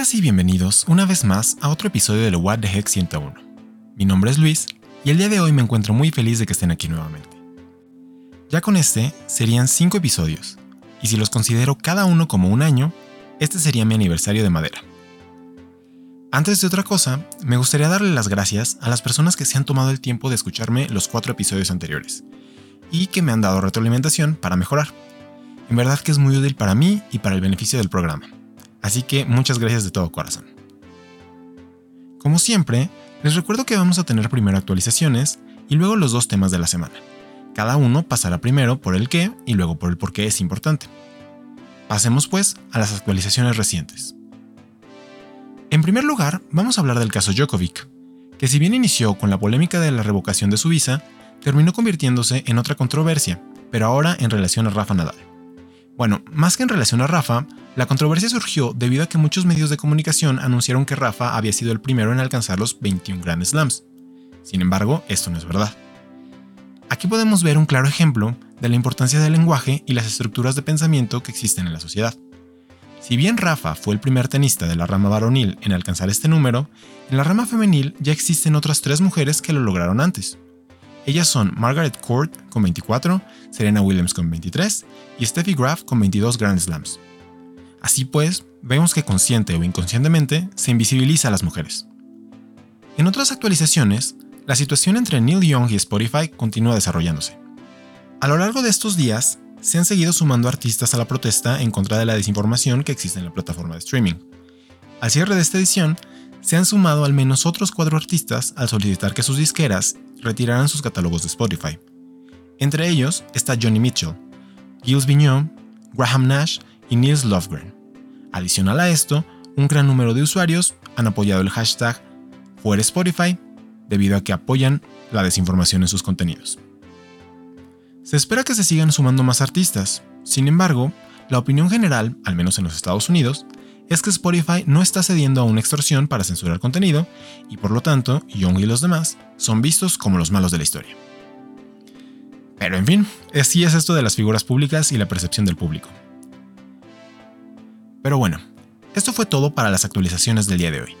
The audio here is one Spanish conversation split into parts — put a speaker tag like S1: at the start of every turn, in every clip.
S1: Bienvenidas y bienvenidos una vez más a otro episodio de What the Heck 101. Mi nombre es Luis y el día de hoy me encuentro muy feliz de que estén aquí nuevamente. Ya con este serían 5 episodios, y si los considero cada uno como un año, este sería mi aniversario de madera. Antes de otra cosa, me gustaría darle las gracias a las personas que se han tomado el tiempo de escucharme los 4 episodios anteriores, y que me han dado retroalimentación para mejorar. En verdad que es muy útil para mí y para el beneficio del programa. Así que muchas gracias de todo corazón. Como siempre, les recuerdo que vamos a tener primero actualizaciones y luego los dos temas de la semana. Cada uno pasará primero por el qué y luego por el por qué es importante. Pasemos pues a las actualizaciones recientes. En primer lugar, vamos a hablar del caso Djokovic, que si bien inició con la polémica de la revocación de su visa, terminó convirtiéndose en otra controversia, pero ahora en relación a Rafa Nadal. Bueno, más que en relación a Rafa, la controversia surgió debido a que muchos medios de comunicación anunciaron que Rafa había sido el primero en alcanzar los 21 Grand Slams. Sin embargo, esto no es verdad. Aquí podemos ver un claro ejemplo de la importancia del lenguaje y las estructuras de pensamiento que existen en la sociedad. Si bien Rafa fue el primer tenista de la rama varonil en alcanzar este número, en la rama femenil ya existen otras tres mujeres que lo lograron antes. Ellas son Margaret Court con 24, Serena Williams con 23 y Steffi Graf con 22 Grand Slams. Así pues, vemos que consciente o inconscientemente se invisibiliza a las mujeres. En otras actualizaciones, la situación entre Neil Young y Spotify continúa desarrollándose. A lo largo de estos días, se han seguido sumando artistas a la protesta en contra de la desinformación que existe en la plataforma de streaming. Al cierre de esta edición, se han sumado al menos otros cuatro artistas al solicitar que sus disqueras retiraran sus catálogos de Spotify. Entre ellos está Johnny Mitchell, Gilles Vigneault, Graham Nash y Niels Lofgren. Adicional a esto, un gran número de usuarios han apoyado el hashtag Fuera Spotify debido a que apoyan la desinformación en sus contenidos. Se espera que se sigan sumando más artistas, sin embargo, la opinión general, al menos en los Estados Unidos, es que Spotify no está cediendo a una extorsión para censurar contenido y por lo tanto, Young y los demás son vistos como los malos de la historia. Pero en fin, así es esto de las figuras públicas y la percepción del público. Pero bueno, esto fue todo para las actualizaciones del día de hoy.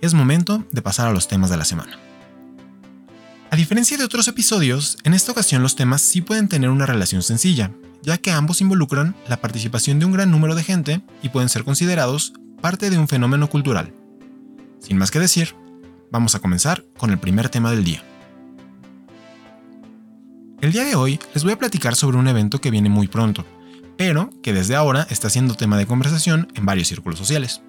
S1: Es momento de pasar a los temas de la semana. A diferencia de otros episodios, en esta ocasión los temas sí pueden tener una relación sencilla, ya que ambos involucran la participación de un gran número de gente y pueden ser considerados parte de un fenómeno cultural. Sin más que decir, vamos a comenzar con el primer tema del día. El día de hoy les voy a platicar sobre un evento que viene muy pronto, pero que desde ahora está siendo tema de conversación en varios círculos sociales.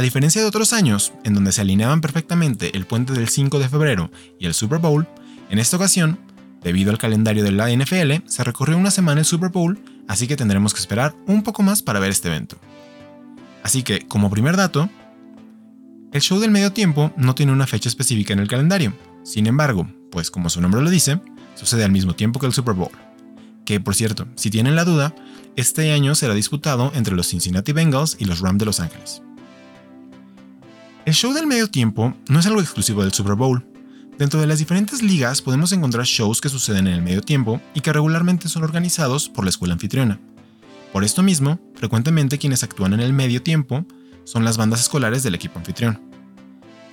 S1: A diferencia de otros años, en donde se alineaban perfectamente el puente del 5 de febrero y el Super Bowl, en esta ocasión, debido al calendario de la NFL, se recorrió una semana el Super Bowl, así que tendremos que esperar un poco más para ver este evento. Así que, como primer dato, el show del medio tiempo no tiene una fecha específica en el calendario. Sin embargo, pues como su nombre lo dice, sucede al mismo tiempo que el Super Bowl. Que, por cierto, si tienen la duda, este año será disputado entre los Cincinnati Bengals y los Rams de Los Ángeles. El show del medio tiempo no es algo exclusivo del Super Bowl. Dentro de las diferentes ligas podemos encontrar shows que suceden en el medio tiempo y que regularmente son organizados por la escuela anfitriona. Por esto mismo, frecuentemente quienes actúan en el medio tiempo son las bandas escolares del equipo anfitrión.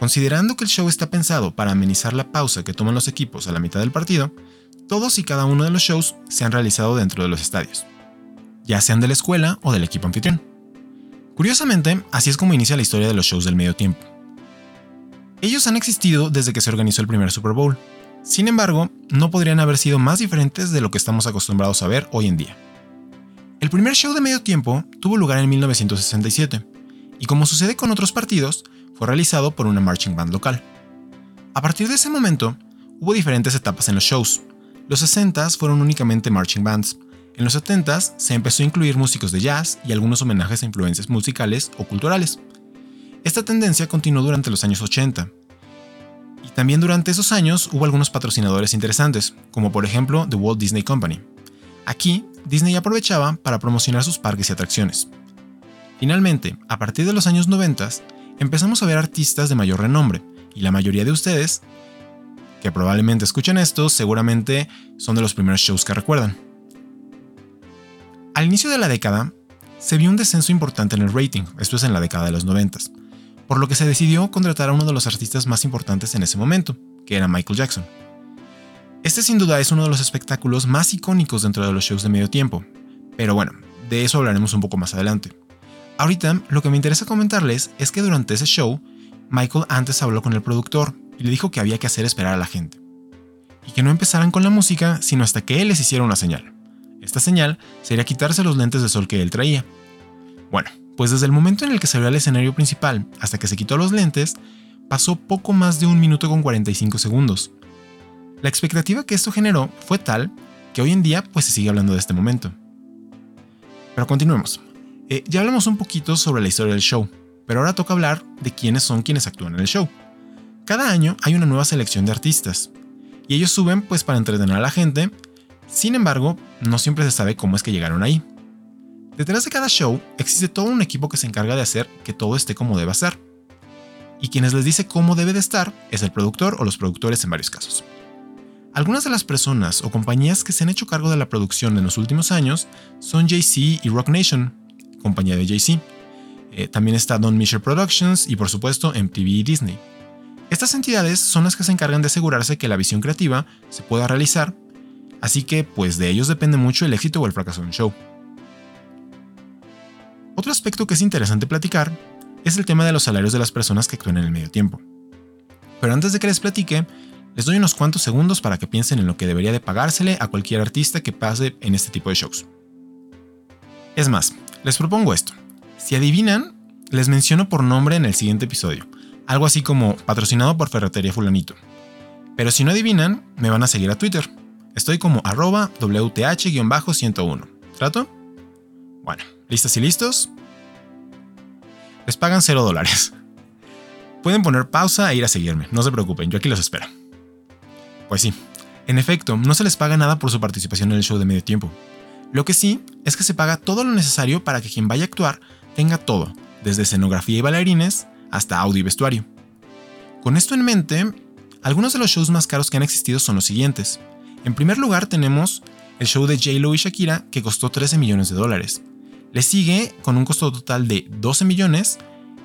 S1: Considerando que el show está pensado para amenizar la pausa que toman los equipos a la mitad del partido, todos y cada uno de los shows se han realizado dentro de los estadios, ya sean de la escuela o del equipo anfitrión. Curiosamente, así es como inicia la historia de los shows del medio tiempo. Ellos han existido desde que se organizó el primer Super Bowl. Sin embargo, no podrían haber sido más diferentes de lo que estamos acostumbrados a ver hoy en día. El primer show de medio tiempo tuvo lugar en 1967, y como sucede con otros partidos, fue realizado por una marching band local. A partir de ese momento, hubo diferentes etapas en los shows. Los 60s fueron únicamente marching bands, en los 70s se empezó a incluir músicos de jazz y algunos homenajes a influencias musicales o culturales. Esta tendencia continuó durante los años 80. Y también durante esos años hubo algunos patrocinadores interesantes, como por ejemplo The Walt Disney Company. Aquí, Disney aprovechaba para promocionar sus parques y atracciones. Finalmente, a partir de los años 90, empezamos a ver artistas de mayor renombre, y la mayoría de ustedes, que probablemente escuchen esto, seguramente son de los primeros shows que recuerdan. Al inicio de la década, se vio un descenso importante en el rating, esto es en la década de los 90, por lo que se decidió contratar a uno de los artistas más importantes en ese momento, que era Michael Jackson. Este sin duda es uno de los espectáculos más icónicos dentro de los shows de medio tiempo, pero bueno, de eso hablaremos un poco más adelante. Ahorita lo que me interesa comentarles es que durante ese show, Michael antes habló con el productor y le dijo que había que hacer esperar a la gente, y que no empezaran con la música sino hasta que él les hiciera una señal. Esta señal sería quitarse los lentes de sol que él traía. Bueno, pues desde el momento en el que salió al escenario principal hasta que se quitó los lentes, pasó poco más de un minuto con 45 segundos. La expectativa que esto generó fue tal que hoy en día pues se sigue hablando de este momento. Pero continuemos. Eh, ya hablamos un poquito sobre la historia del show, pero ahora toca hablar de quiénes son quienes actúan en el show. Cada año hay una nueva selección de artistas, y ellos suben pues para entretener a la gente sin embargo, no siempre se sabe cómo es que llegaron ahí. Detrás de cada show existe todo un equipo que se encarga de hacer que todo esté como debe ser. Y quienes les dice cómo debe de estar es el productor o los productores en varios casos. Algunas de las personas o compañías que se han hecho cargo de la producción en los últimos años son JC y Rock Nation, compañía de JC. Eh, también está Don Misher Productions y por supuesto MTV y Disney. Estas entidades son las que se encargan de asegurarse que la visión creativa se pueda realizar Así que, pues de ellos depende mucho el éxito o el fracaso de un show. Otro aspecto que es interesante platicar es el tema de los salarios de las personas que actúan en el medio tiempo. Pero antes de que les platique, les doy unos cuantos segundos para que piensen en lo que debería de pagársele a cualquier artista que pase en este tipo de shows. Es más, les propongo esto. Si adivinan, les menciono por nombre en el siguiente episodio. Algo así como patrocinado por Ferretería Fulanito. Pero si no adivinan, me van a seguir a Twitter. Estoy como arroba WTH-101. ¿Trato? Bueno, ¿listas y listos? Les pagan 0 dólares. Pueden poner pausa e ir a seguirme, no se preocupen, yo aquí los espero. Pues sí, en efecto, no se les paga nada por su participación en el show de medio tiempo. Lo que sí es que se paga todo lo necesario para que quien vaya a actuar tenga todo, desde escenografía y bailarines hasta audio y vestuario. Con esto en mente, algunos de los shows más caros que han existido son los siguientes. En primer lugar tenemos el show de J-Lo y Shakira que costó 13 millones de dólares. Le sigue con un costo total de 12 millones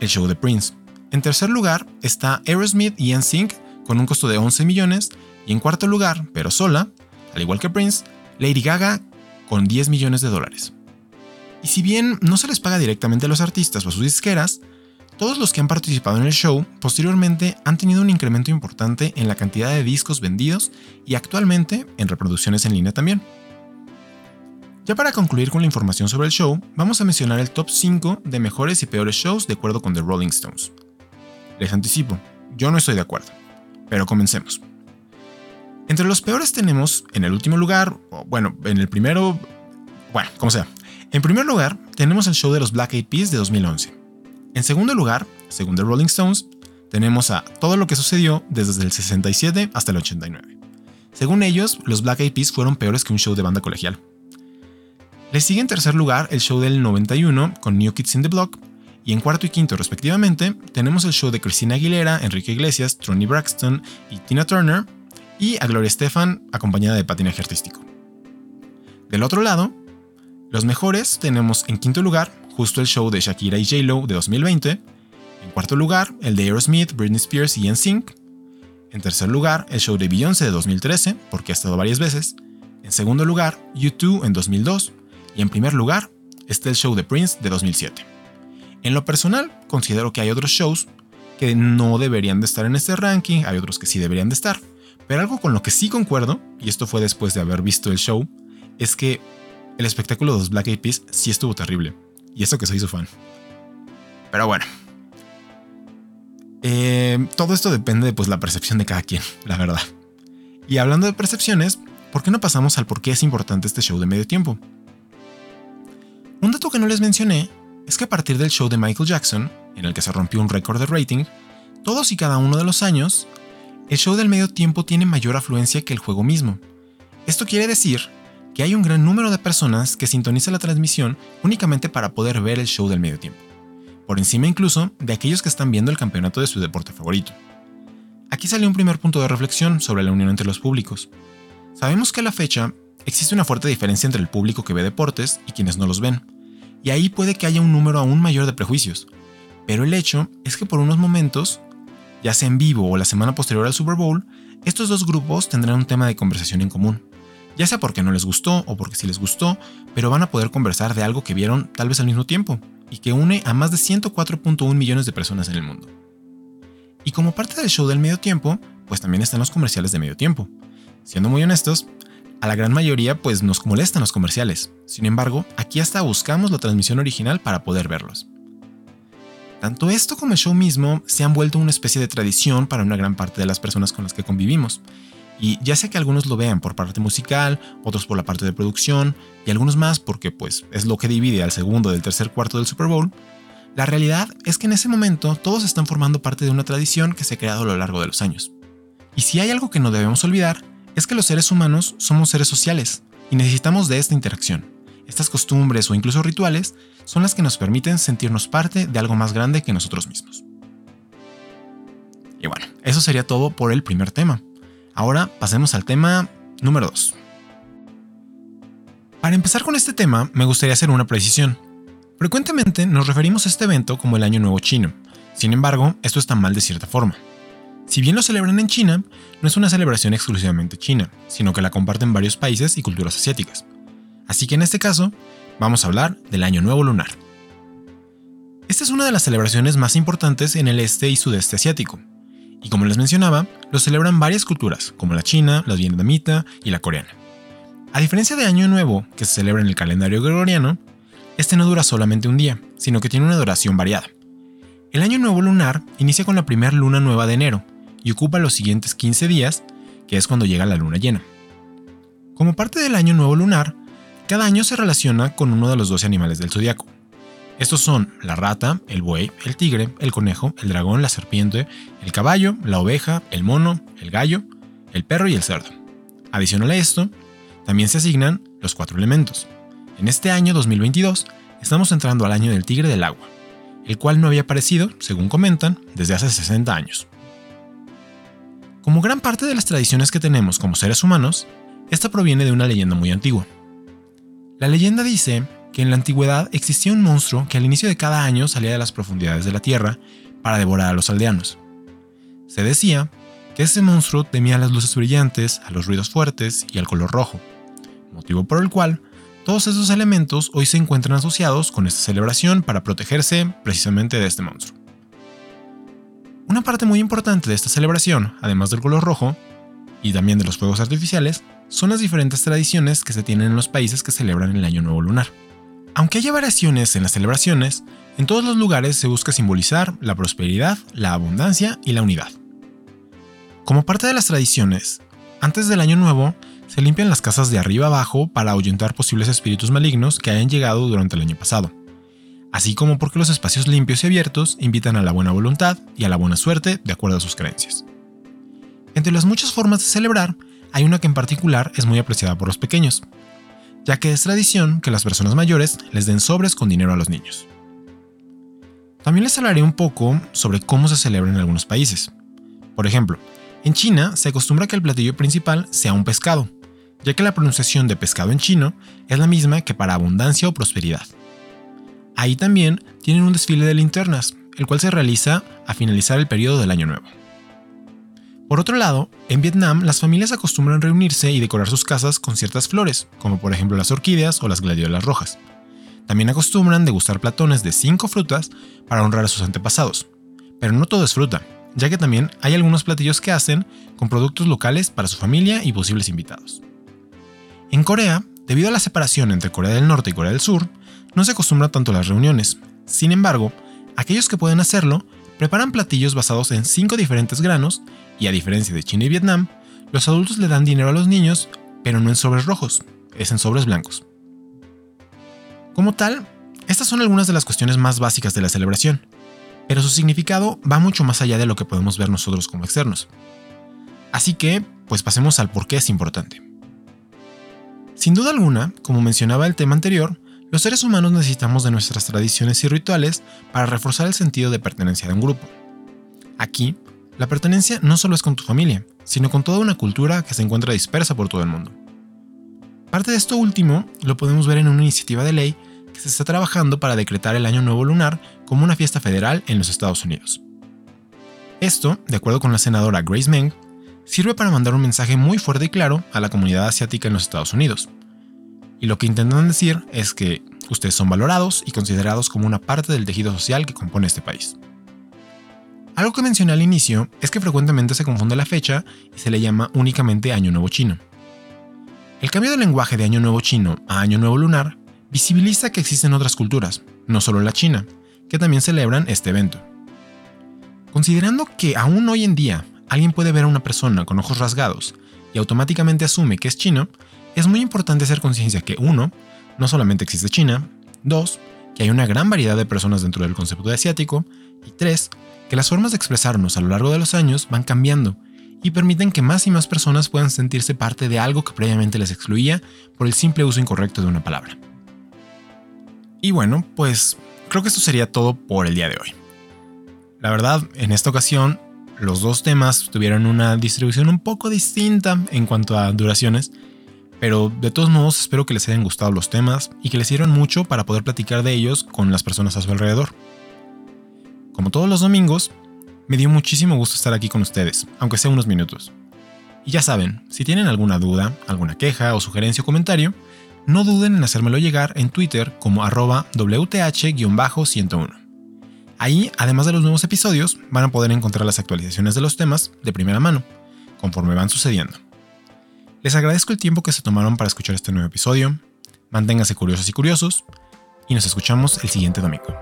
S1: el show de Prince. En tercer lugar está Aerosmith y NSYNC con un costo de 11 millones y en cuarto lugar, pero sola, al igual que Prince, Lady Gaga con 10 millones de dólares. Y si bien no se les paga directamente a los artistas o a sus disqueras, todos los que han participado en el show posteriormente han tenido un incremento importante en la cantidad de discos vendidos y actualmente en reproducciones en línea también. Ya para concluir con la información sobre el show, vamos a mencionar el top 5 de mejores y peores shows de acuerdo con The Rolling Stones. Les anticipo, yo no estoy de acuerdo, pero comencemos. Entre los peores tenemos, en el último lugar, o bueno, en el primero, bueno, como sea. En primer lugar, tenemos el show de los Black Eyed Peas de 2011. En segundo lugar, según The Rolling Stones, tenemos a todo lo que sucedió desde el 67 hasta el 89. Según ellos, los Black Eyed Peas fueron peores que un show de banda colegial. Le sigue en tercer lugar el show del 91 con New Kids in the Block, y en cuarto y quinto respectivamente tenemos el show de Christina Aguilera, Enrique Iglesias, Tony Braxton y Tina Turner, y a Gloria Estefan acompañada de patinaje artístico. Del otro lado, los mejores tenemos en quinto lugar justo el show de Shakira y J-Lo de 2020. En cuarto lugar, el de Aerosmith, Britney Spears y NSYNC. En tercer lugar, el show de Beyoncé de 2013, porque ha estado varias veces. En segundo lugar, U2 en 2002. Y en primer lugar, está el show de Prince de 2007. En lo personal, considero que hay otros shows que no deberían de estar en este ranking, hay otros que sí deberían de estar. Pero algo con lo que sí concuerdo, y esto fue después de haber visto el show, es que el espectáculo de los Black Eyed Peas sí estuvo terrible. Y eso que soy su fan. Pero bueno. Eh, todo esto depende de pues, la percepción de cada quien, la verdad. Y hablando de percepciones, ¿por qué no pasamos al por qué es importante este show de medio tiempo? Un dato que no les mencioné es que a partir del show de Michael Jackson, en el que se rompió un récord de rating, todos y cada uno de los años, el show del medio tiempo tiene mayor afluencia que el juego mismo. Esto quiere decir que hay un gran número de personas que sintonizan la transmisión únicamente para poder ver el show del medio tiempo, por encima incluso de aquellos que están viendo el campeonato de su deporte favorito. Aquí sale un primer punto de reflexión sobre la unión entre los públicos. Sabemos que a la fecha existe una fuerte diferencia entre el público que ve deportes y quienes no los ven, y ahí puede que haya un número aún mayor de prejuicios. Pero el hecho es que por unos momentos, ya sea en vivo o la semana posterior al Super Bowl, estos dos grupos tendrán un tema de conversación en común. Ya sea porque no les gustó o porque sí les gustó, pero van a poder conversar de algo que vieron tal vez al mismo tiempo y que une a más de 104.1 millones de personas en el mundo. Y como parte del show del medio tiempo, pues también están los comerciales de medio tiempo. Siendo muy honestos, a la gran mayoría pues nos molestan los comerciales. Sin embargo, aquí hasta buscamos la transmisión original para poder verlos. Tanto esto como el show mismo se han vuelto una especie de tradición para una gran parte de las personas con las que convivimos. Y ya sea que algunos lo vean por parte musical, otros por la parte de producción, y algunos más porque pues es lo que divide al segundo del tercer cuarto del Super Bowl, la realidad es que en ese momento todos están formando parte de una tradición que se ha creado a lo largo de los años. Y si hay algo que no debemos olvidar, es que los seres humanos somos seres sociales y necesitamos de esta interacción. Estas costumbres o incluso rituales son las que nos permiten sentirnos parte de algo más grande que nosotros mismos. Y bueno, eso sería todo por el primer tema. Ahora pasemos al tema número 2. Para empezar con este tema, me gustaría hacer una precisión. Frecuentemente nos referimos a este evento como el Año Nuevo Chino. Sin embargo, esto está mal de cierta forma. Si bien lo celebran en China, no es una celebración exclusivamente china, sino que la comparten varios países y culturas asiáticas. Así que en este caso, vamos a hablar del Año Nuevo Lunar. Esta es una de las celebraciones más importantes en el este y sudeste asiático. Y como les mencionaba, lo celebran varias culturas, como la china, la vietnamita y la coreana. A diferencia de Año Nuevo, que se celebra en el calendario gregoriano, este no dura solamente un día, sino que tiene una duración variada. El Año Nuevo Lunar inicia con la primera luna nueva de enero, y ocupa los siguientes 15 días, que es cuando llega la luna llena. Como parte del año nuevo lunar, cada año se relaciona con uno de los 12 animales del zodiaco. Estos son la rata, el buey, el tigre, el conejo, el dragón, la serpiente, el caballo, la oveja, el mono, el gallo, el perro y el cerdo. Adicional a esto, también se asignan los cuatro elementos. En este año 2022 estamos entrando al año del tigre del agua, el cual no había aparecido, según comentan, desde hace 60 años. Como gran parte de las tradiciones que tenemos como seres humanos, esta proviene de una leyenda muy antigua. La leyenda dice que en la antigüedad existía un monstruo que al inicio de cada año salía de las profundidades de la tierra para devorar a los aldeanos. Se decía que ese monstruo temía las luces brillantes, a los ruidos fuertes y al color rojo, motivo por el cual todos esos elementos hoy se encuentran asociados con esta celebración para protegerse precisamente de este monstruo. Una parte muy importante de esta celebración, además del color rojo, y también de los fuegos artificiales, son las diferentes tradiciones que se tienen en los países que celebran el Año Nuevo Lunar. Aunque haya variaciones en las celebraciones, en todos los lugares se busca simbolizar la prosperidad, la abundancia y la unidad. Como parte de las tradiciones, antes del Año Nuevo, se limpian las casas de arriba abajo para ahuyentar posibles espíritus malignos que hayan llegado durante el año pasado así como porque los espacios limpios y abiertos invitan a la buena voluntad y a la buena suerte de acuerdo a sus creencias. Entre las muchas formas de celebrar, hay una que en particular es muy apreciada por los pequeños, ya que es tradición que las personas mayores les den sobres con dinero a los niños. También les hablaré un poco sobre cómo se celebra en algunos países. Por ejemplo, en China se acostumbra que el platillo principal sea un pescado, ya que la pronunciación de pescado en chino es la misma que para abundancia o prosperidad. Ahí también tienen un desfile de linternas, el cual se realiza a finalizar el periodo del Año Nuevo. Por otro lado, en Vietnam las familias acostumbran reunirse y decorar sus casas con ciertas flores, como por ejemplo las orquídeas o las gladiolas rojas. También acostumbran degustar platones de cinco frutas para honrar a sus antepasados. Pero no todo es fruta, ya que también hay algunos platillos que hacen con productos locales para su familia y posibles invitados. En Corea, debido a la separación entre Corea del Norte y Corea del Sur, no se acostumbra tanto a las reuniones. Sin embargo, aquellos que pueden hacerlo preparan platillos basados en cinco diferentes granos y a diferencia de China y Vietnam, los adultos le dan dinero a los niños, pero no en sobres rojos, es en sobres blancos. Como tal, estas son algunas de las cuestiones más básicas de la celebración, pero su significado va mucho más allá de lo que podemos ver nosotros como externos. Así que, pues pasemos al por qué es importante. Sin duda alguna, como mencionaba el tema anterior, los seres humanos necesitamos de nuestras tradiciones y rituales para reforzar el sentido de pertenencia de un grupo. Aquí, la pertenencia no solo es con tu familia, sino con toda una cultura que se encuentra dispersa por todo el mundo. Parte de esto último lo podemos ver en una iniciativa de ley que se está trabajando para decretar el Año Nuevo Lunar como una fiesta federal en los Estados Unidos. Esto, de acuerdo con la senadora Grace Meng, sirve para mandar un mensaje muy fuerte y claro a la comunidad asiática en los Estados Unidos. Y lo que intentan decir es que ustedes son valorados y considerados como una parte del tejido social que compone este país. Algo que mencioné al inicio es que frecuentemente se confunde la fecha y se le llama únicamente Año Nuevo Chino. El cambio de lenguaje de Año Nuevo Chino a Año Nuevo Lunar visibiliza que existen otras culturas, no solo la China, que también celebran este evento. Considerando que aún hoy en día alguien puede ver a una persona con ojos rasgados y automáticamente asume que es chino, es muy importante hacer conciencia que uno, no solamente existe China, dos, que hay una gran variedad de personas dentro del concepto de asiático, y tres, que las formas de expresarnos a lo largo de los años van cambiando y permiten que más y más personas puedan sentirse parte de algo que previamente les excluía por el simple uso incorrecto de una palabra. Y bueno, pues creo que esto sería todo por el día de hoy. La verdad, en esta ocasión, los dos temas tuvieron una distribución un poco distinta en cuanto a duraciones, pero de todos modos espero que les hayan gustado los temas y que les sirvan mucho para poder platicar de ellos con las personas a su alrededor. Como todos los domingos, me dio muchísimo gusto estar aquí con ustedes, aunque sea unos minutos. Y ya saben, si tienen alguna duda, alguna queja o sugerencia o comentario, no duden en hacérmelo llegar en Twitter como arroba WTH-101. Ahí, además de los nuevos episodios, van a poder encontrar las actualizaciones de los temas de primera mano, conforme van sucediendo. Les agradezco el tiempo que se tomaron para escuchar este nuevo episodio, manténganse curiosos y curiosos, y nos escuchamos el siguiente domingo.